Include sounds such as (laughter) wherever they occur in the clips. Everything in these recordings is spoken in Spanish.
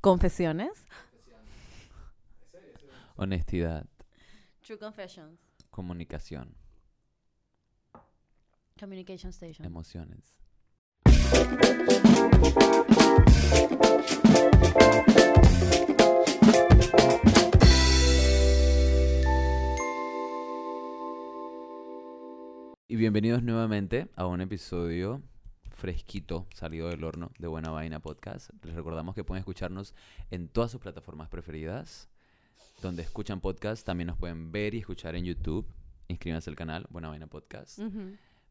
Confesiones. Honestidad, True Confessions. comunicación, Communication Station. emociones. Y bienvenidos nuevamente a un episodio fresquito, salido del horno de Buena Vaina Podcast. Les recordamos que pueden escucharnos en todas sus plataformas preferidas. Donde escuchan podcast, también nos pueden ver y escuchar en YouTube. Inscríbanse al canal Buena Vaina Podcast.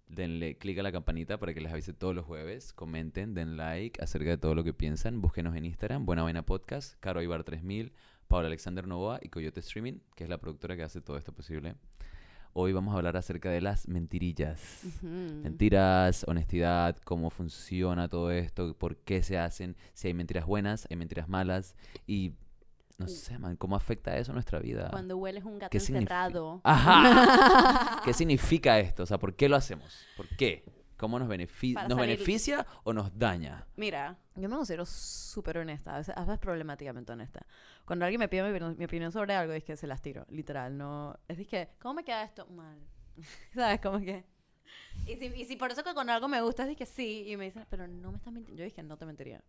Denle clic a la campanita para que les avise todos los jueves. Comenten, den like acerca de todo lo que piensan. Búsquenos en Instagram, Buena Vaina Podcast, Caro Ibar 3000, Paula Alexander Novoa y Coyote Streaming, que es la productora que hace todo esto posible. Hoy vamos a hablar acerca de las mentirillas. Mentiras, honestidad, cómo funciona todo esto, por qué se hacen, si hay mentiras buenas, hay mentiras malas y no sé, man, cómo afecta eso a nuestra vida. Cuando hueles un gato ¿Qué significa? encerrado. Ajá. (laughs) ¿Qué significa esto? O sea, ¿por qué lo hacemos? ¿Por qué? ¿Cómo nos, benefi- Para nos salir- beneficia o nos daña? Mira, yo me considero súper honesta, a veces, a veces problemáticamente honesta. Cuando alguien me pide mi, opinión- mi opinión sobre algo, es que se las tiro, literal, no... Es que, ¿cómo me queda esto? Mal. (laughs) ¿Sabes? Como que... Y si, y si por eso que con algo me gusta, es que sí, y me dicen, pero no me estás mintiendo. Yo dije, no te mentiría.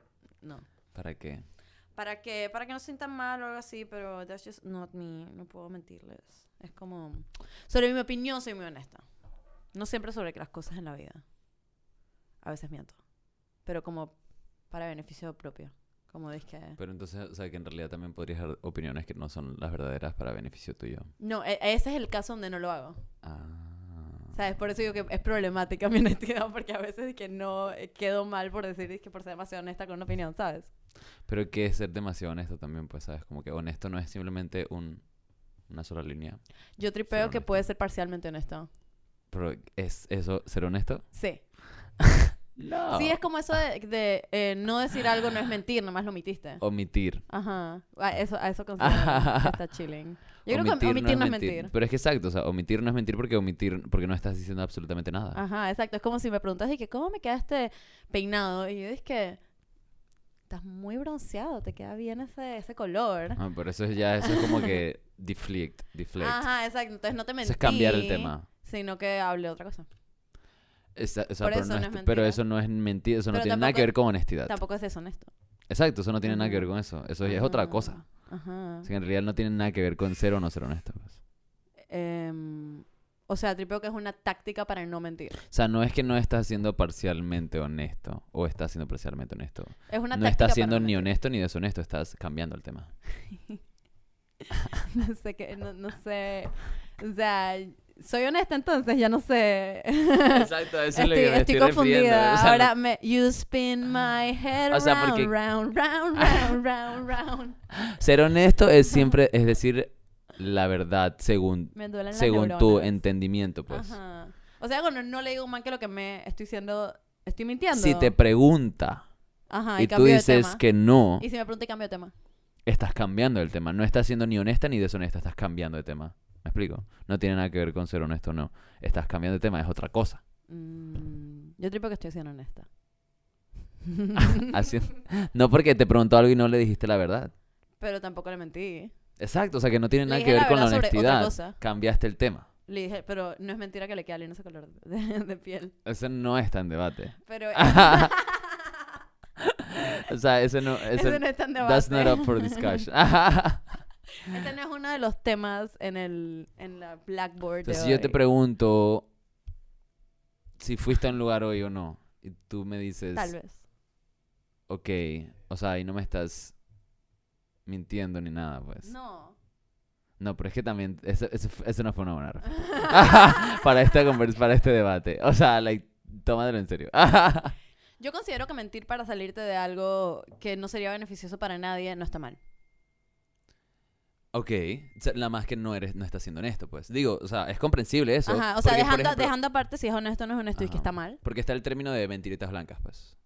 No. ¿Para qué? Para que, para que no se sientan mal o algo así, pero that's just not me. No puedo mentirles. Es como... Sobre mi opinión soy muy honesta. No siempre sobre las cosas en la vida. A veces miento. Pero como para beneficio propio. Como es que... Pero entonces, o sea, que en realidad también podrías dar opiniones que no son las verdaderas para beneficio tuyo. No, e- ese es el caso donde no lo hago. Ah. ¿Sabes? Por eso digo que es problemática mi (laughs) honestidad, porque a veces es que no eh, quedo mal por decir es que por ser demasiado honesta con una opinión, ¿sabes? Pero que es ser demasiado honesto también, pues, ¿sabes? Como que honesto no es simplemente un, una sola línea. Yo tripeo que puede ser parcialmente honesto. Pero ¿es eso ser honesto? Sí. No. Sí, es como eso de, de, eh, no decir algo no es mentir, nomás lo omitiste. Omitir. Ajá. A eso, a eso considero que está chilling. Yo creo que omitir no es mentir. Pero es que exacto, o sea, omitir no es mentir porque omitir, porque no estás diciendo absolutamente nada. Ajá, exacto. Es como si me preguntas, y que ¿cómo me queda este peinado? Y yo es que estás muy bronceado, te queda bien ese, ese color. Ah, por eso es ya, eso es como que (laughs) deflect, deflect. Ajá, exacto. Entonces no te mentí. Eso es cambiar el tema. Sino que hable otra cosa. Esa- Por pero, eso no no es- pero mentira. eso no es mentira, eso no tiene nada que ver con honestidad. Tampoco es deshonesto. Exacto, eso no tiene nada que ver con eso. Eso es otra Ajá, cosa. Ajá. O sea, que en realidad no tiene nada que ver con ser o no ser honesto. pues. Em, o sea, tripeo que es una táctica para no mentir. O sea, no es que no estás siendo parcialmente honesto o estás siendo parcialmente honesto. Es una No táctica estás para siendo no ni honesto ni deshonesto, estás cambiando el tema. (laughs) No sé qué, no, no sé. O sea, soy honesta entonces, ya no sé. Exacto, eso estoy, estoy confundida. Ahora me you spin my head O sea, round, porque- round, round, (laughs) round, round, round. Ser honesto es siempre, es decir, la verdad según, según tu entendimiento, pues. Ajá. O sea, cuando no le digo mal que lo que me estoy diciendo, estoy mintiendo. Si te pregunta Ajá, y tú dices tema. que no, Y si me pregunta y cambio de tema. estás cambiando el tema. No estás siendo ni honesta ni deshonesta, estás cambiando de tema. ¿Me explico? No tiene nada que ver con ser honesto o no. Estás cambiando de tema, es otra cosa. Mm, yo tripo que estoy siendo honesta. (laughs) Así- no porque te preguntó algo y no le dijiste la verdad. Pero tampoco le mentí. Exacto, o sea que no tiene Le nada que ver la con la honestidad. Cambiaste el tema. Le dije, pero no es mentira que le queda lindo ese color de, (laughs) de piel. Eso no está en debate. Pero (laughs) O sea, eso no... Eso, ese no está en debate. that's not up for discussion. Este no es uno de los temas en el en la Blackboard. de Entonces, si yo te pregunto si fuiste a un lugar hoy o no, y tú me dices, Tal vez. ok, o sea, y no me estás mintiendo ni nada, pues. No. No, pero es que también, eso, eso, eso no fue una buena (laughs) respuesta. (laughs) para, esta para este debate. O sea, like, tómatelo en serio. (laughs) Yo considero que mentir para salirte de algo que no sería beneficioso para nadie no está mal. Ok, o sea, nada más que no eres, no estás siendo honesto, pues. Digo, o sea, es comprensible eso. Ajá, o sea, porque, dejando, ejemplo- dejando aparte si es honesto o no es honesto y que está mal. Porque está el término de mentiritas blancas, pues.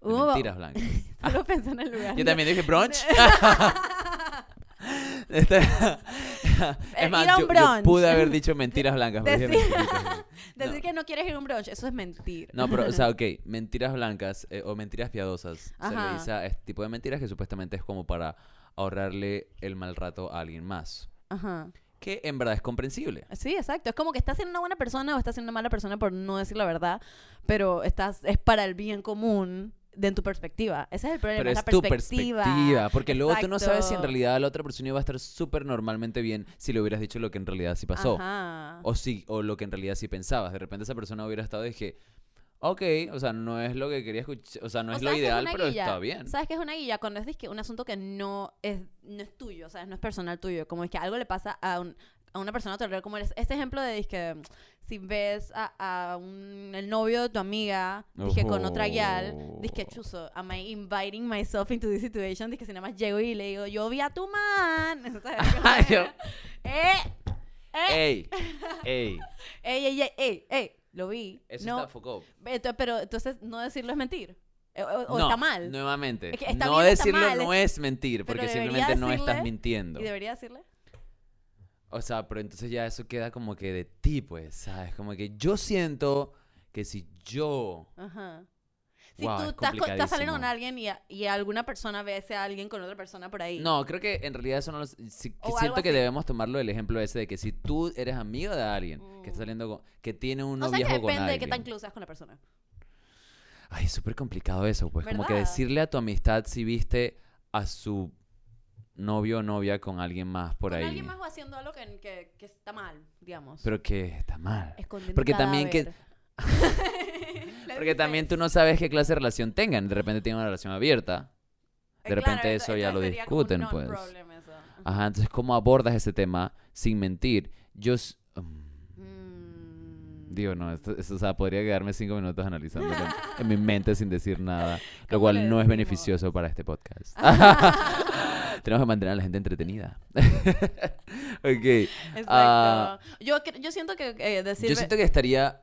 De Uh, mentiras blancas. (laughs) Solo pensé en el lugar. Yo también dije brunch. (laughs) (laughs) Este- Eh, es más, ir a un yo, yo brunch. pude haber dicho mentiras blancas. pero dije Decir- mentiritas. Decir No. que no quieres ir a un brunch, eso es mentir. No, pero, o sea, ok, mentiras blancas eh, o mentiras piadosas. Se Ajá. le dice a este tipo de mentiras que supuestamente es como para ahorrarle el mal rato a alguien más. Ajá. Que en verdad es comprensible. Sí, exacto. Es como que estás siendo una buena persona o estás siendo una mala persona por no decir la verdad, pero estás es para el bien común de en tu perspectiva. Ese es el problema, Pero es la tu perspectiva. perspectiva. Porque luego tú no sabes si en realidad la otra persona iba a estar súper normalmente bien si le hubieras dicho lo que en realidad sí pasó. Ajá. O sí, o lo que en realidad sí pensabas. De repente esa persona hubiera estado y dije, ok, o sea, no es lo que quería escuchar, o sea, no es lo sabes ideal, pero guilla. está bien. ¿Sabes qué es una guía? Cuando es dizque, un asunto que no es, no es tuyo, o sea, no es personal tuyo. Como es que algo le pasa a, un- a una persona a tu alrededor. Como eres, este ejemplo de que si ves a, a un- el novio de tu amiga, dije con otra guial, dije Oh. chuzo, am I inviting myself into this situation? Dije si nada más llego y le digo, yo vi a tu man. (laughs) ¿Sabes? (laughs) Yo- (laughs) eh, eh. ¡Ey! ey, ey, ey, ey, ey, lo vi. Eso no, está Foucault. Pero entonces no decirlo es mentir. Eh, O, o no, está mal. Nuevamente. Es que está no bien decirlo mal, no es mentir, porque simplemente no estás mintiendo. ¿Y debería decirle? O sea, pero entonces ya eso queda como que de ti, pues, ¿sabes? Como que yo siento que si yo... Ajá. Si tú es estás, co- estás saliendo con alguien y, a- y alguna persona ve a ese alguien con otra persona por ahí. No, creo que en realidad eso no lo... que algo siento que debemos tomarlo del ejemplo ese de que si tú eres amigo de alguien que está Mm. saliendo con... que tiene un o sea que noviazgo con depende de qué tan close seas con la persona. Ay, es súper complicado eso, pues como que ¿Verdad? decirle a tu amistad si viste a su novio o novia con alguien más por con ahí. alguien más o haciendo algo que, que, que está mal, digamos. Pero que está mal. Escondiendo porque también que- (laughs) (laughs) Porque también tú no sabes qué clase de relación tengan. De repente tienen una relación abierta. Eh, de repente claro, eso ya lo un discuten, pues. eso. Ajá, entonces ¿cómo abordas ese tema sin mentir? Yo... s- mm. Digo, no, esto, esto, o sea, podría quedarme cinco minutos analizándolo (laughs) en, mi mente sin decir nada, lo ¿Cómo cual no es beneficioso para este podcast. (laughs) (laughs) Tenemos que mantener a la gente entretenida. ok. Exacto. Ah, yo, yo siento que eh, decir... Yo siento que estaría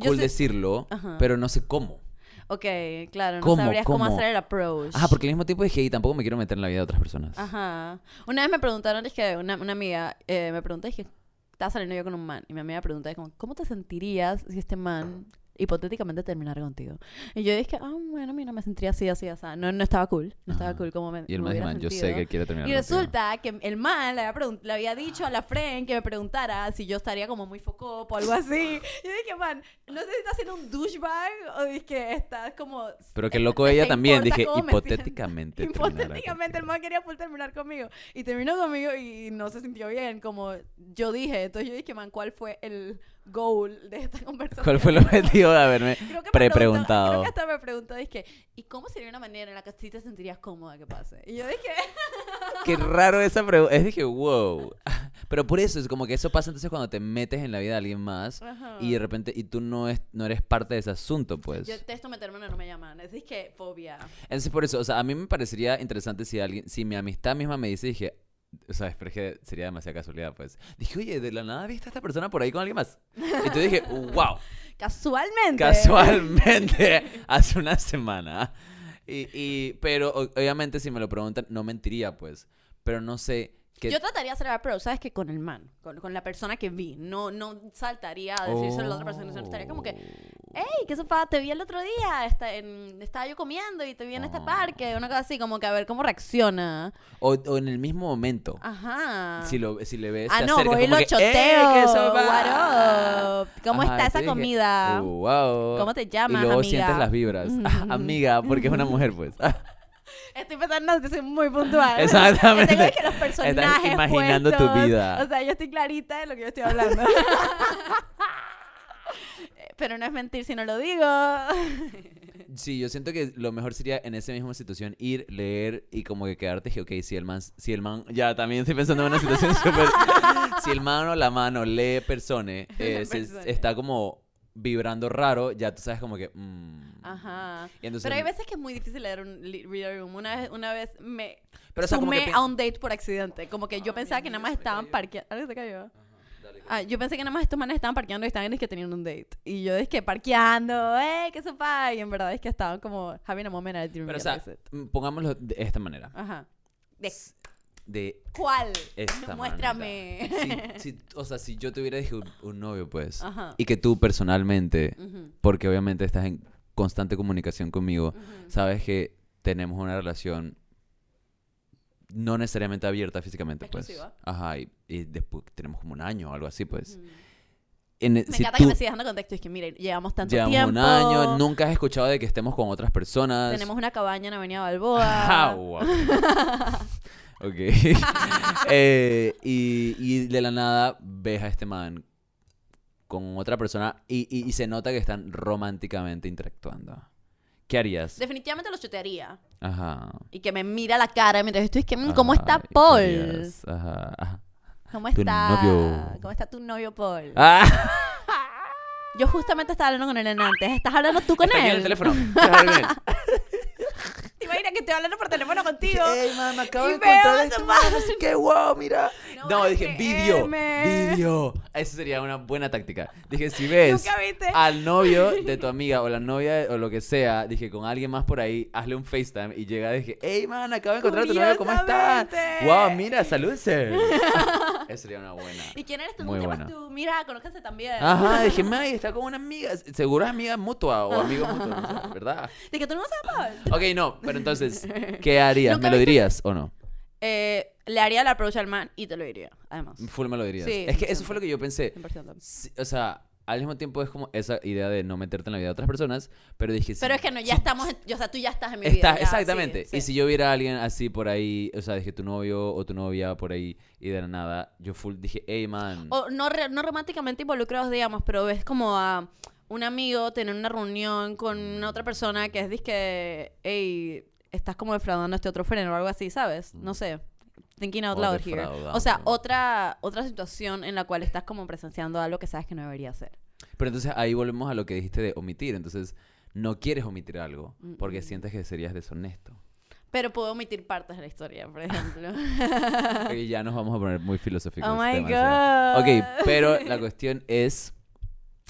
cool sé- decirlo, Ajá. pero no sé cómo. Ok, claro, no ¿Cómo? sabrías cómo ¿Cómo? hacer el approach. Ajá, porque al mismo tiempo dije, y tampoco me quiero meter en la vida de otras personas. Ajá. Una vez me preguntaron, es que una, una amiga eh, me preguntó, que estaba saliendo yo con un man. Y mi amiga me preguntó, como, ¿cómo te sentirías si este man hipotéticamente terminara contigo? Y yo dije, ah, bueno, mira, me sentiría así, así, así. No, no estaba cool. No estaba Ajá. cool como me Y el me man, yo sé sentido". que quiere terminar Y contigo". resulta que el man le había, le había dicho a la friend que me preguntara si yo estaría como muy focop o algo así. Yo dije, man, no sé si estás haciendo un douchebag o es que estás como... Pero qué te- loco ella también. Dije, hipotéticamente. (laughs) Hipotéticamente el man quería full terminar conmigo. Y terminó conmigo y no se sintió bien, como yo dije. Entonces yo dije, man, ¿cuál fue el goal de esta (laughs) conversación? ¿Cuál fue el objetivo de haberme pre-preguntado? Creo que hasta me preguntó, dije, ¿y cómo sería una manera en la que sí te sentirías cómoda que pase? Y yo dije, (laughs) Qué raro esa pregunta. Es dije, wow. (laughs) Pero por eso es como que eso pasa entonces cuando te metes en la vida de alguien más Ajá. y de repente y tú no es no eres parte de ese asunto, pues. yo detesto meterme en no me llaman. Es que fobia. Entonces por eso, o sea, a mí me parecería interesante si alguien si mi amistad misma me dice, dije, o sea, pero es que sería demasiada casualidad, pues. Dije, "Oye, de la nada viste a esta persona por ahí con alguien más." Y tú dije, (laughs) "Wow." Casualmente. Casualmente, (laughs) hace una semana. Y, y, pero obviamente si me lo preguntan, no mentiría, pues. Pero no sé qué... Yo trataría de hacer approach, ¿sabes? Que con el man, con, con la persona que vi. No, no saltaría a decírselo a la otra persona, sino estaría como que, hey, ¿qué sopa? Te vi el otro día, está en- estaba yo comiendo y te vi en este Oh. parque, una cosa así, como que a ver cómo reacciona. O, o en el mismo momento. Ajá. Si, lo, si le ves, ah, te no, acercas voy y lo que, "¡Eh, choteo. qué sopa!" ¿Cómo Ajá, está y esa dije, comida? wow. ¿Cómo te Y llamas, luego amiga? sientes las vibras. (laughs) Ah, amiga, porque es una mujer, pues. (laughs) Estoy pensando que soy muy puntual. (laughs) Exactamente. Tengo que los personajes imaginando tu vida. O sea, yo estoy clarita de lo que yo estoy hablando. Pero no es mentir si no lo digo. (laughs) Sí, yo siento que lo mejor sería en esa misma situación ir, leer y como que quedarte que, ok, si el man, si el man, ya también estoy pensando en una situación (laughs) súper, si el man o la mano lee persone, (laughs) eh, se- está como vibrando raro, ya tú sabes como que, mm. Ajá. Y entonces, Pero hay veces que es muy difícil leer un reader room. Una vez, una vez me Pero, o sea, como sumé que pi- a un date por accidente. Como que yo Ah, pensaba que nada más estaban parqueando. ¿Algo se cayó? Ah, yo pensé que nada más estos manes estaban parqueando y estaban es que tenían un date. Y yo es que parqueando, ¡eh! ¿Qué sopa? Y en verdad es que estaban como having a moment didn't Pero o sea, pongámoslo de esta manera. Ajá. De- de ¿Cuál? esta Muéstrame. manera. Si- si- o sea, si yo tuviera dije, un, un novio, pues, Ajá. y que tú personalmente, Ujú, porque obviamente estás en constante comunicación conmigo, ujú. sabes que tenemos una relación no necesariamente abierta físicamente, pues. Exclusiva. Ajá, y, y después tenemos como un año o algo así, pues. En, Me si encanta tú que me sigas dando contexto. Es que, mire, llevamos tanto llevamos tiempo. un año, nunca has escuchado de que estemos con otras personas. Tenemos una cabaña en Avenida (laughs) Ah, (laughs) Balboa. wow. ok. (laughs) Eh, y, y de la nada ves a este man con otra persona y, y- y se nota que están románticamente interactuando. ¿Qué harías? Definitivamente lo chutearía. Ajá. Y que me mira la cara mientras estoy, es que, mm, ¿cómo está ¿y qué Paul? Ajá. ajá. ¿Cómo Tu está? novio. ¿Cómo está tu novio Paul? Ah, Yo justamente estaba hablando con él antes. ¿Estás hablando tú con está aquí en él? el teléfono. (laughs) Él. ¿Te imaginas que estoy hablando por teléfono contigo? Ey, man, me acabo Y de encontrar a este tu man, madre. así que wow, mira. No No, dije video, creerme. video. Eso sería una buena táctica. Dije, si (laughs) ves al novio de tu amiga o la novia o lo que sea, dije, con alguien más por ahí, hazle un FaceTime y llega, dije, hey man, acabo de encontrar a tu novio, ¿cómo estás? Wow, mira, salúdense. (laughs) Eso sería una buena. ¿Y quién eres tú? Muy ¿Cómo te llamas buena. tú? Mira, conócese también. Ajá, dije, May, está con una amiga, seguro es amiga mutua o amigo mutuo, no sé, ¿verdad? Dije, ¿tú no sabes Paul? Ok, no, pero entonces, (laughs) ¿qué harías? ¿Nunca ¿Me lo dirías o no? Eh, le haría la approach al man y te lo diría, además. Full me lo dirías. Sí, es que eso 100%. fue lo que yo pensé. 100%. Sí, o sea, al mismo tiempo es como esa idea de no meterte en la vida de otras personas, pero dije, Pero si- es que no, ya si- estamos, en- o sea, tú ya estás en mi Está, vida. ya, exactamente. sí, Y sí. si yo viera a alguien así por ahí, o sea, dije tu novio o tu novia por ahí y de la nada, yo full dije, hey man. O no, re- no románticamente involucrados, digamos, pero ves como a un amigo tener una reunión con una otra persona que es disque, hey, estás como defraudando a este otro freno o algo así, ¿sabes? No sé. Thinking out loud here. O sea, otra, otra situación en la cual estás como presenciando algo que sabes que no debería ser. Pero entonces ahí volvemos a lo que dijiste de omitir. Entonces, no quieres omitir algo porque Mm-mm. sientes que serías deshonesto. Pero puedo omitir partes de la historia, por ejemplo. (laughs) Y ya nos vamos a poner muy filosóficos. oh my god. Ok, pero la cuestión es.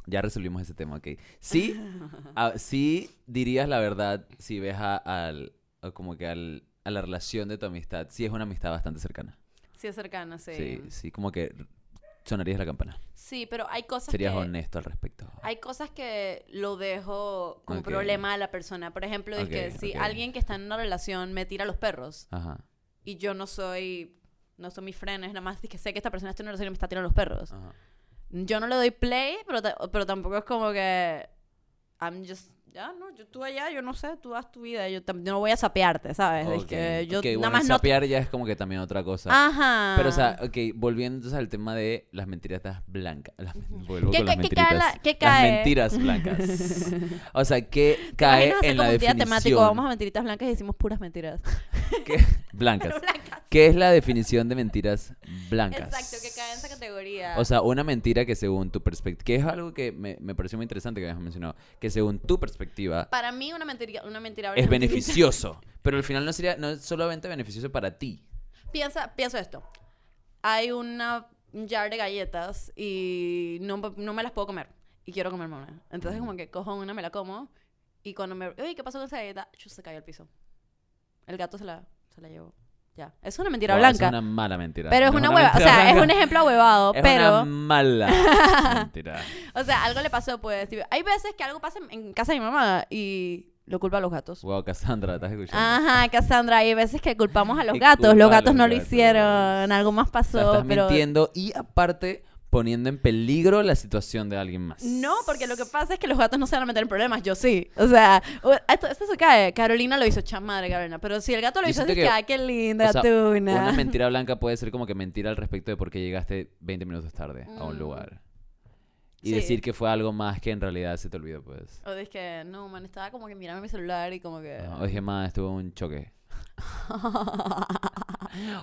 Ya resolvimos ese tema, ok. Sí, (laughs) ah, sí dirías la verdad si ves a, al, a como que al, a la relación de tu amistad. Sí es una amistad bastante cercana. Sí, es cercano, sí. Sí, sí, como que sonarías la campana. Sí, pero hay cosas Serías que... honesto al respecto. Hay cosas que lo dejo como Ok. problema a la persona. Por ejemplo, es que si alguien que está en una relación me tira los perros Ajá. y yo no soy, no soy mi friend, es nada más que sé que esta persona está en una relación y me está tirando los perros. Ajá. Yo no le doy play, pero, pero tampoco es como que I'm just ya no, yo tú allá, yo no sé, tú haz tu vida, yo, yo no voy a sapearte, ¿sabes? Es que yo ok, nada bueno, más no sapear ya es como que también otra cosa. Ajá. Pero, o sea, ok, volviendo entonces al tema de las mentiritas blancas. Las, vuelvo ¿Qué con las qué cae la- qué Las cae? mentiras blancas. (laughs) O sea, ¿qué ¿Te cae en la un día definición? temático, vamos a mentiritas blancas y decimos puras mentiras. (laughs) ¿Qué? Blancas. (laughs) blancas. ¿Qué es la definición de mentiras blancas? Exacto, que cae en esa categoría. O sea, una mentira que según tu perspectiva, que es algo que me, me pareció muy interesante que habías mencionado, que según tu perspectiva Para mí una mentira, una mentira es beneficioso, (laughs) pero al final no sería no es solamente beneficioso para ti. Piensa, piensa esto. Hay una un jar de galletas y no, no me las puedo comer. Y quiero comerme una. Entonces como que cojo una, me la como. Y cuando me... Uy, ¿qué pasó con esa galleta? Chu, se cayó al piso. El gato se la, se la llevó. Ya. Es una mentira blanca. Es una mala mentira. Pero es No una hueva. O sea, es un ejemplo ahuevado. Es pero... una mala (laughs) mentira. O sea, algo le pasó, pues. hay veces que algo pasa en, casa de mi mamá y lo culpa a los gatos. Wow, Cassandra, ¿estás escuchando? Ajá, Cassandra, hay veces que culpamos a los gatos. Los gatos los no lo hicieron, algo más O sea, pasó, estás pero mintiendo y aparte poniendo en peligro la situación de alguien más. no, porque lo que pasa es que los gatos no se van a meter en problemas, yo sí. O sea, esto, esto se cae. Carolina lo hizo, chamadre Carolina, pero si el gato lo Yo hizo, que- que, ay, qué linda O sea, tuna. Una (laughs) mentira blanca puede ser como que mentira al respecto de por qué llegaste 20 minutos tarde a un Mm. lugar. Y Sí. decir que fue algo más que en realidad se te olvidó, pues. O es que, no, man, estaba como que mirando mi celular y como que... Ajá. O dije, más estuvo un choque. (laughs)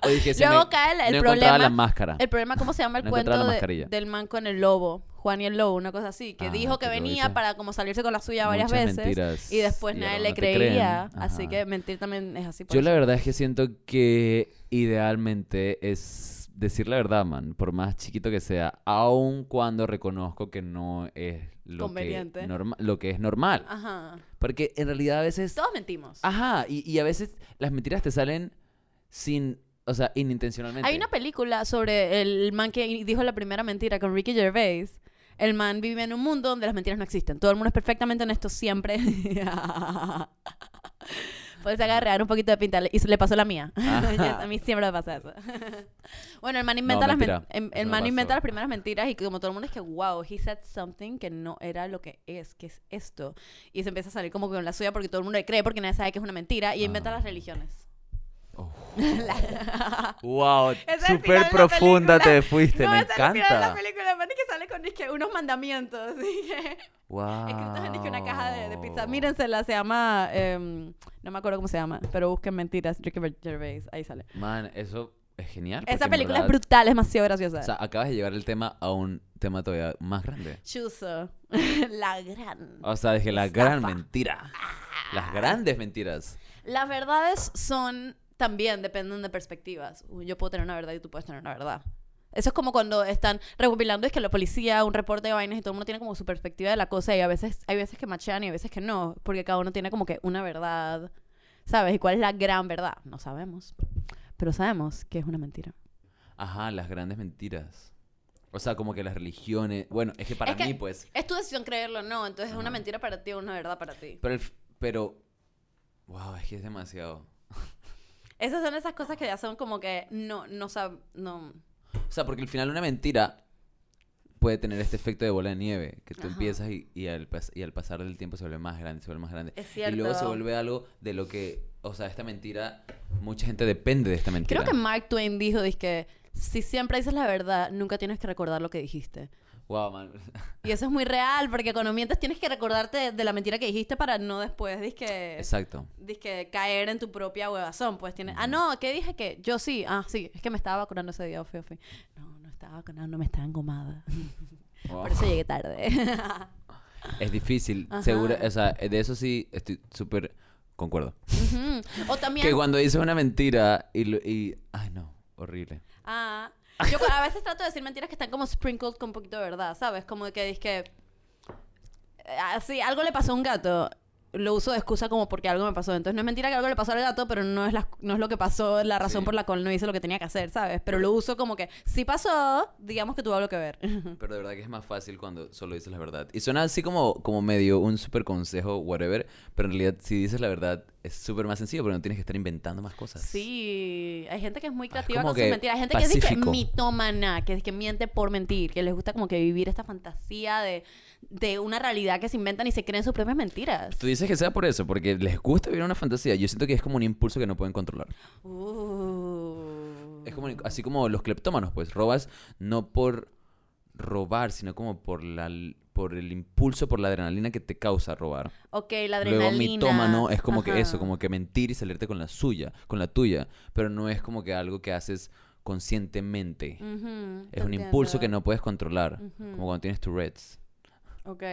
O dije, Luego me- cae el, no la problema... máscara. El problema, ¿cómo se llama el No cuento de- del man con el lobo? Juan y el lobo, una cosa así. Que Ah, dijo que venía para como salirse con la suya varias Muchas veces. mentiras Y después y nadie le creía. Así que mentir también es así. por Yo la verdad es que siento que idealmente es decir la verdad, man, por más chiquito que sea, aun cuando reconozco que no es lo, Conveniente. que, norma- lo que es normal. Ajá. Porque en realidad a veces... Todos mentimos. Ajá, y, y a veces las mentiras te salen sin... o sea, inintencionalmente. Hay una película sobre el man que dijo la primera mentira con Ricky Gervais. El man vive en un mundo donde las mentiras no existen. Todo el mundo es perfectamente honesto siempre. (laughs) Puedes agarrar un poquito de pinta. Y se le pasó la mía. (laughs) Ajá. a mí siempre me pasa eso. (laughs) bueno, el man inventa, las, men- mentira. em- el no man inventa las primeras mentiras y como todo el mundo es que, wow, he said something que no era lo que es, que es esto. Y se empieza a salir como con la suya porque todo el mundo le cree porque nadie sabe que es una mentira y inventa Ah. las religiones. (laughs) Oh. La- Wow, súper profunda te (laughs) fuiste, no, me es el final de la encanta. película, man que sale con unos mandamientos. dije, Wow. Escritos en una caja de, de pizza. Mírensela, se llama. em, no me acuerdo cómo se llama, pero busquen mentiras. Ricky Gervais, ahí sale. Man, eso es genial. Esa película es brutal, es demasiado graciosa. O sea, acabas de llevar el tema a un tema todavía más grande. Chuzo. (laughs) la gran. O sea, dije la Estafa. gran mentira. Las grandes mentiras. Las verdades son. También dependen de perspectivas. Yo puedo tener una verdad y tú puedes tener una verdad. Eso es como cuando están recopilando, es que la policía, un reporte de vainas y todo el mundo tiene como su perspectiva de la cosa y a veces hay veces que machean y a veces que no, porque cada uno tiene como que una verdad, ¿sabes? ¿Y cuál es la gran verdad? No sabemos, pero sabemos que es una mentira. Ajá, las grandes mentiras. O sea, como que las religiones. Bueno, es que para Es que- mí, pues. Es tu decisión creerlo o no, entonces es una mentira para ti o una verdad para ti. Pero, el pero. Wow, es que es demasiado. Esas son esas cosas que ya son como que no, no sab, no. O sea, porque al final una mentira puede tener este efecto de bola de nieve, que tú Ajá. empiezas y, y, al y al pasar del tiempo se vuelve más grande, se vuelve más grande. Es Y luego se cierto. vuelve algo de lo que, o sea, esta mentira, mucha gente depende de esta mentira. Creo que Mark Twain dijo, que si siempre dices la verdad, nunca tienes que recordar lo que dijiste. Wow, man. Y eso es muy real, porque cuando mientes tienes que recordarte de la mentira que dijiste para no después, dizque, Exacto. dizque caer en tu propia huevazón. Pues tienes, ah, no, ¿qué dije que? Yo sí, ah, sí, es que me estaba vacunando ese día, fui, fui. No, no estaba vacunando, me estaba engomada. (laughs) Wow. Por eso llegué tarde. (laughs) Es difícil, Ajá. seguro, o sea, de eso sí estoy súper concuerdo. O también... Que cuando dices una mentira y, lo- y ay no, horrible. Ah, yo a veces trato de decir mentiras que están como sprinkled con un poquito de verdad, ¿sabes? Como que es que así algo le pasó a un gato, lo uso de excusa como porque algo me pasó. Entonces no es mentira que algo le pasó al gato, pero no es la, no es lo que pasó, la razón Sí. por la cual no hice lo que tenía que hacer, ¿sabes? Pero lo uso como que si pasó, digamos que tuvo algo que ver. (laughs) Pero de verdad que es más fácil cuando solo dices la verdad. Y suena así como, como medio un súper consejo, whatever. Pero en realidad, si dices la verdad, es súper más sencillo porque no tienes que estar inventando más cosas. Sí, hay gente que es muy Ah, creativa con sus mentiras. Hay gente que es que mitómana, que es que miente por mentir, que les gusta como que vivir esta fantasía de, de una realidad que se inventan y se creen sus propias mentiras. Tú dices que sea por eso, porque les gusta vivir una fantasía. Yo siento que es como un impulso que no pueden controlar. Uh. Es como así como los cleptómanos, pues robas no por robar, sino como por la por el impulso, por la adrenalina que te causa robar. Ok, la Luego adrenalina. mitómano es como que eso, como que mentir y salirte con la suya, con la tuya, pero no es como que algo que haces conscientemente. Es un impulso que no puedes controlar, como cuando tienes Tourette's. Ok.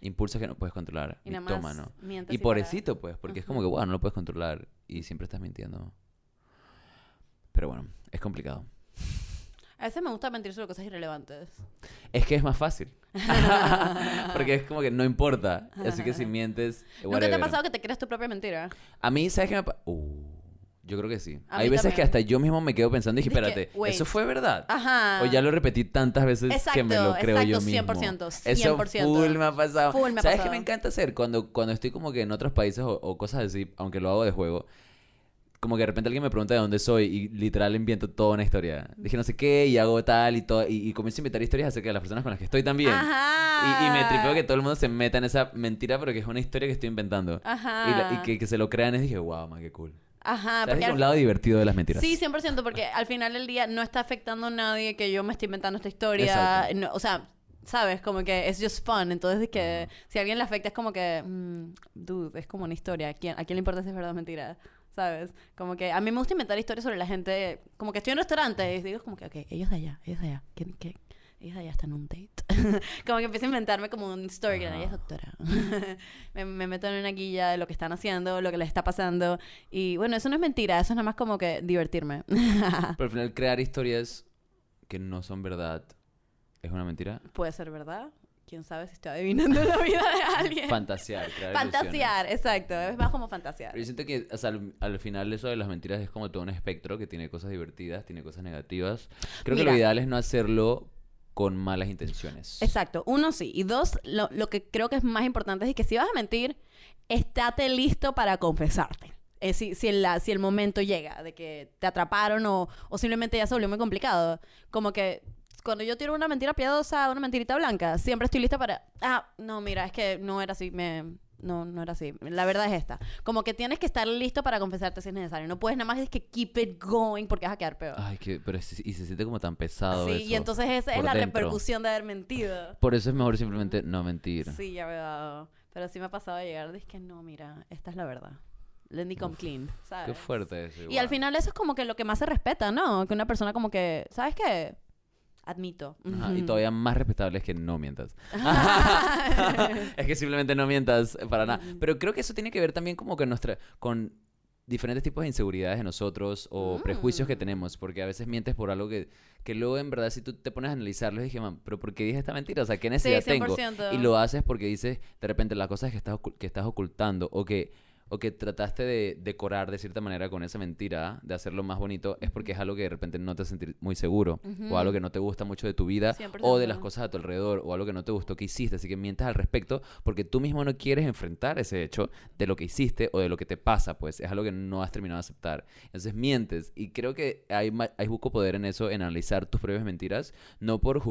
Impulsos que no puedes controlar, Y nada más mientes Y pobrecito, pues, porque es como que, bueno, no lo puedes controlar y siempre estás mintiendo. Pero bueno, es complicado. A veces me gusta mentir sobre cosas irrelevantes. Es que es más fácil. (laughs) porque es como que no importa. Así que si mientes, ¿Nunca te ha pasado que te creas tu propia mentira? A mí, ¿sabes qué me pasa? Yo creo que sí. A Hay veces que también. hasta yo mismo me quedo pensando y dije, espérate, wait. ¿eso fue verdad? Ajá. O ya lo repetí tantas veces que Exacto, me lo creo yo exacto, mismo. 100%, Eso 100%. full me ha pasado. Full me ha ¿Sabes qué me encanta hacer? Cuando, cuando estoy como que en otros países o, o cosas así, aunque lo hago de juego, como que de repente alguien me pregunta de dónde soy y literal invento toda una historia. Dije no sé qué y hago tal y todo. Y, y comienzo a inventar historias acerca de las personas con las que estoy también. Ajá. Y, y me tripeo que todo el mundo se meta en esa mentira, pero que es una historia que estoy inventando. Ajá. Y, la- y que, que se lo crean y dije, wow, man, qué cool. Ajá, porque Es al un lado divertido de las mentiras. Sí, 100%, porque al final del día no está afectando a nadie que yo me estoy inventando esta historia. No, o sea, ¿sabes? Como que es just fun. Entonces, es que si a alguien le afecta, es como que, mm, dude, es como una historia. ¿A quién, ¿A quién le importa si es verdad o mentira? ¿Sabes? Como que a mí me gusta inventar historias sobre la gente. Como que estoy en un restaurante y digo, como que, ok, ellos de allá, ellos de allá. ¿Quién, qué? Ellos de allá están en un date. (laughs) como que empiezo a inventarme como un story. que. Ella es doctora. (laughs) me, me meto en una guilla de lo que están haciendo, lo que les está pasando. Y bueno, eso no es mentira, eso es nada más como que divertirme. (laughs) Pero al final crear historias que no son verdad es una mentira. Puede ser verdad. quién sabe si estoy adivinando la vida de alguien. Fantasear, crear ilusiones. Fantasear, exacto. Es más como fantasear. Pero yo siento que o sea, al, al final eso de las mentiras es como todo un espectro que tiene cosas divertidas, tiene cosas negativas. Creo que Mira. lo ideal es no hacerlo con malas intenciones. Exacto. Uno, sí. Y dos, lo, que creo que es más importante es que si vas a mentir, estate listo para confesarte. Eh, si, si, el, si el momento llega de que te atraparon o, o simplemente ya se volvió muy complicado. Como que cuando yo tiro una mentira piadosa, una mentirita blanca, siempre estoy lista para... Ah, no, mira, es que no era así, me... No, no era así. La verdad es esta. Como que tienes que estar listo para confesarte si es necesario. No puedes nada más es que keep it going porque vas a quedar peor. Ay, que, pero es- y se siente como tan pesado sí, eso. y entonces esa es la dentro. repercusión de haber mentido. Por eso es mejor simplemente no mentir. Sí, ya me he dado. Pero sí me ha pasado a llegar. Que no, mira, esta es la verdad. Let me come clean, ¿sabes? Qué fuerte eso. Y al igual. final eso es como que lo que más se respeta, ¿no? Que una persona como que, ¿sabes qué? Admito. Ajá, y todavía más respetable es que no mientas. (laughs) es que simplemente no mientas para nada. Pero creo que eso tiene que ver también como que nuestra con diferentes tipos de inseguridades de nosotros o prejuicios que Mm. tenemos, porque a veces mientes por algo que, que luego en verdad si tú te pones a analizarlo dije, man, pero ¿por qué dije esta mentira? O sea, ¿qué Sí, necesidad tengo? 100%. Y lo haces porque dices de repente las cosas que estás, que estás ocultando o que, o que trataste de decorar de cierta manera con esa mentira, de hacerlo más bonito, es porque es algo que de repente no te sentir muy seguro o algo que no te gusta mucho de tu vida o de las 100%. cosas a tu alrededor o algo que no te gustó que hiciste. Así que mientas al respecto porque tú mismo no quieres enfrentar ese hecho de lo que hiciste o de lo que te pasa, pues es algo que no has terminado de aceptar. Entonces mientes y creo que hay, hay poco poder en eso, en analizar tus propias mentiras, no por,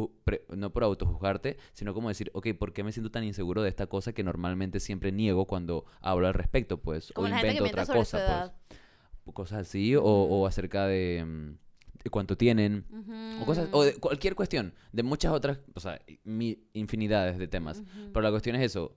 no por autojuzgarte, sino como decir, ok, ¿por qué me siento tan inseguro de esta cosa que normalmente siempre niego cuando hablo al respecto, pues? Como o la gente que invento otra cosa, edad. pues. Cosas así, o, o acerca de, mm, de cuánto tienen. O cosas, o de cualquier cuestión, de muchas otras, o sea, mi- infinidades de temas. Pero la cuestión es eso,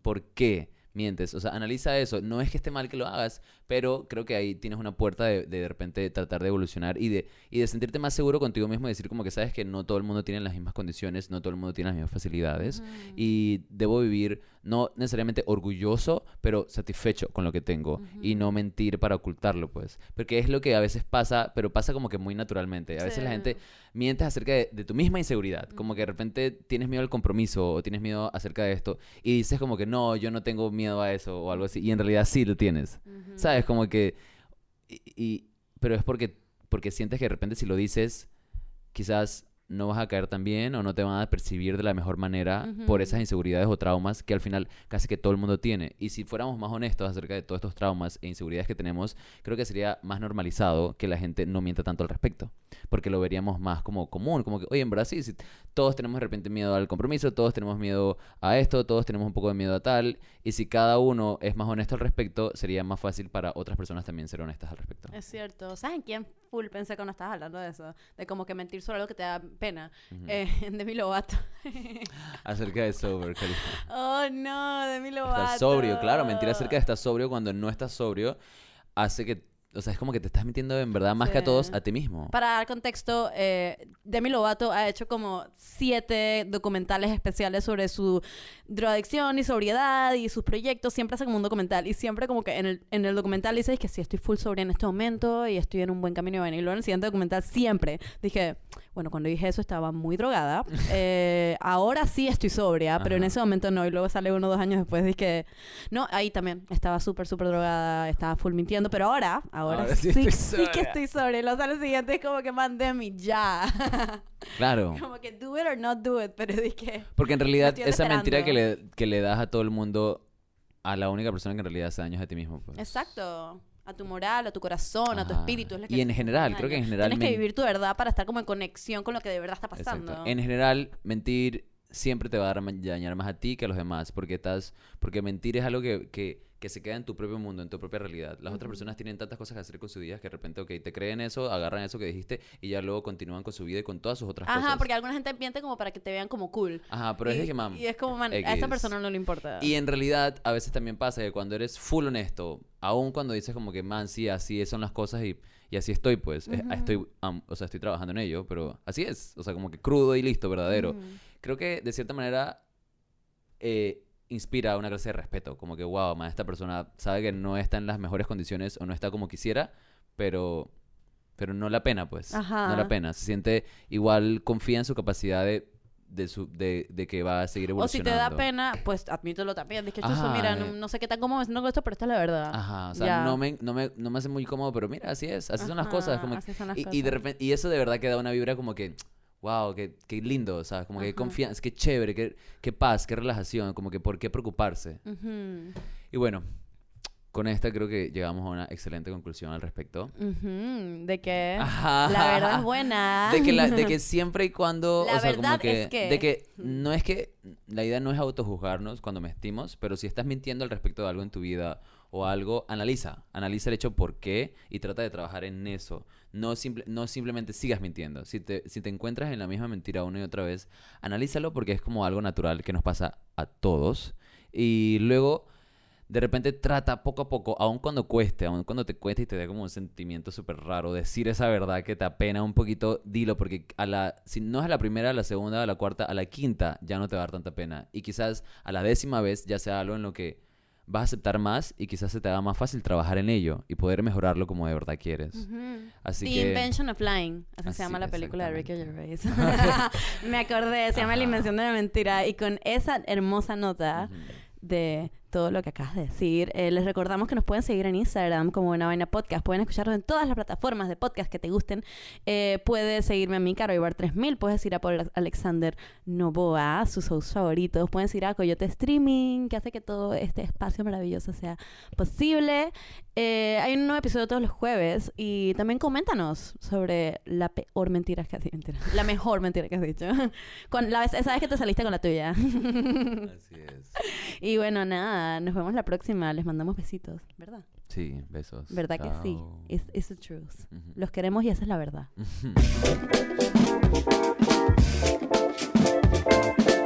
¿por qué mientes? O sea, analiza eso. No es que esté mal que lo hagas, pero creo que ahí tienes una puerta de de, de repente tratar de evolucionar y de, y de sentirte más seguro contigo mismo y decir como que sabes que no todo el mundo tiene las mismas condiciones, no todo el mundo tiene las mismas facilidades y debo vivir no necesariamente orgulloso, pero satisfecho con lo que tengo y no mentir para ocultarlo, pues. Porque es lo que a veces pasa, pero pasa como que muy naturalmente. A veces la gente mientes acerca de, de tu misma inseguridad, como que de repente tienes miedo al compromiso o tienes miedo acerca de esto y dices como que no, yo no tengo miedo a eso o algo así y en realidad sí lo tienes. ¿Sabes? Como que y, y- pero es porque porque sientes que de repente si lo dices quizás no vas a caer tan bien o no te van a percibir de la mejor manera por esas inseguridades o traumas que al final casi que todo el mundo tiene. Y si fuéramos más honestos acerca de todos estos traumas e inseguridades que tenemos, creo que sería más normalizado que la gente no mienta tanto al respecto. Porque lo veríamos más como común, como que, oye, en Brasil sí, todos tenemos de repente miedo al compromiso, todos tenemos miedo a esto, todos tenemos un poco de miedo a tal. Y si cada uno es más honesto al respecto, sería más fácil para otras personas también ser honestas al respecto. Es cierto. ¿Sabes en quién full pensé cuando estabas hablando de eso? De como que mentir sobre algo que te da pena. Eh, en (laughs) Demi Lovato. (laughs) Acerca de sober, Califa. (laughs) oh, no, Demi Lovato. Estar sobrio, claro, mentir acerca de estar sobrio cuando no estás sobrio hace que, o sea, es como que te estás mintiendo en verdad más que a todos Sí. a ti mismo. Para dar contexto, eh, Demi Lovato ha hecho como siete documentales especiales sobre su drogadicción y sobriedad y sus proyectos. Siempre hace como un documental y siempre como que en el, en el documental dice que sí, estoy full sobria en este momento y estoy en un buen camino. Y luego en el siguiente documental siempre dije, bueno, cuando dije eso estaba muy drogada. (laughs) Eh, ahora sí estoy sobria, pero en Ajá. ese momento no. Y luego sale uno o dos años después dije, no, ahí también estaba súper, súper drogada, estaba full mintiendo, pero ahora, ahora, Ahora sí sí, sí que estoy sobria. Y luego sale el siguiente es como que mandemi ya. (laughs) Claro. como que do it or not do it, pero dije, Porque en realidad esa mentira que le, que le das a todo el mundo, a la única persona que en realidad hace daño es a ti mismo. Pues. exacto. A tu moral, a tu corazón, a tu espíritu. es Y en general, creo que en general Tienes que vivir tu verdad para estar como en conexión con lo que de verdad está pasando. Exacto. En general, mentir siempre te va a dañar más a ti que a los demás, porque estás, porque mentir es algo que, que, que se queda en tu propio mundo, en tu propia realidad. Las otras personas tienen tantas cosas que hacer con su día que de repente, ok, te creen eso, agarran eso que dijiste y ya luego continúan con su vida y con todas sus otras Ajá, cosas. porque alguna gente miente como para que te vean como cool. Ajá, pero y, es de que, mam, y es como, man, a esta persona no le importa. Y en realidad, a veces también pasa que cuando eres full honesto, aun cuando dices como que, man, sí, así son las cosas y, y así estoy, pues, eh, estoy, o sea, estoy trabajando en ello, pero así es, o sea, como que crudo y listo, verdadero. Creo que de cierta manera eh, inspira una clase de respeto, como que, wow, man, esta persona sabe que no está en las mejores condiciones o no está como quisiera, pero, pero no la pena, pues, no Ajá. la pena, se siente igual, confía en su capacidad de de, su, de, de que va a seguir O si evolucionando. te da pena, pues admítelo también. Dije, chuzo, mira, eh. no, no sé qué tan cómodo me siento con esto, pero esta es la verdad. Ajá, o sea, no me, no, me, no me hace muy cómodo, pero mira, así es, así son las cosas. Ajá, Como, así son las y, y de repente, y eso de verdad que da una vibra como que, wow, qué, qué lindo, ¿sabes? Como que Ajá. confianza, qué chévere, qué, qué paz, qué relajación, como que por qué preocuparse. Ujú, Y bueno, con esta creo que llegamos a una excelente conclusión al respecto. ujú, De que Ajá. la verdad es buena. (laughs) De que, la- de que (laughs) siempre y cuando, La o sea, como verdad que, es que- de que no es que, la idea no es autojuzgarnos cuando mentimos, pero si estás mintiendo al respecto de algo en tu vida o algo, analiza, analiza el hecho por qué y trata de trabajar en eso. No, simple, no simplemente sigas mintiendo. Si te, si te encuentras en la misma mentira una y otra vez, analízalo porque es como algo natural que nos pasa a todos. Y luego de repente trata poco a poco, aun cuando cueste, aun cuando te cueste y te dé como un sentimiento súper raro, decir esa verdad que te apena un poquito, dilo, porque a la, si no es a la primera, a la segunda, a la cuarta, a la quinta, ya no te va a dar tanta pena. Y quizás a la décima vez ya sea algo en lo que vas a aceptar más y quizás se te haga más fácil trabajar en ello y poder mejorarlo como de verdad quieres. Ujú. Así The que... Invention of Lying. Así, Así, se llama la película de Ricky. Gervais. (laughs) (laughs) Me acordé, se llama La. Invención de la Mentira. Y con esa hermosa nota de todo lo que acabas de decir, eh, les recordamos que nos pueden seguir en Instagram como Buena Vaina Podcast. Pueden escucharnos en todas las plataformas de podcast que te gusten. Eh, puedes seguirme a mí, Caro Ibar 3000. Puedes ir a Paul Alexander Novoa, sus shows favoritos. Pueden ir a Coyote Streaming, que hace que todo este espacio maravilloso sea posible. Eh, hay un nuevo episodio todos los jueves. Y también coméntanos sobre la peor mentira que has dicho. La mejor mentira que has dicho. (laughs) con la vez, esa vez que te saliste con la tuya. Así es. (laughs) Y bueno, nada, nos vemos la próxima. Les mandamos besitos, ¿verdad? Sí, besos. ¿Verdad que sí? It's, it's the truth. Los queremos y esa es la verdad. (laughs)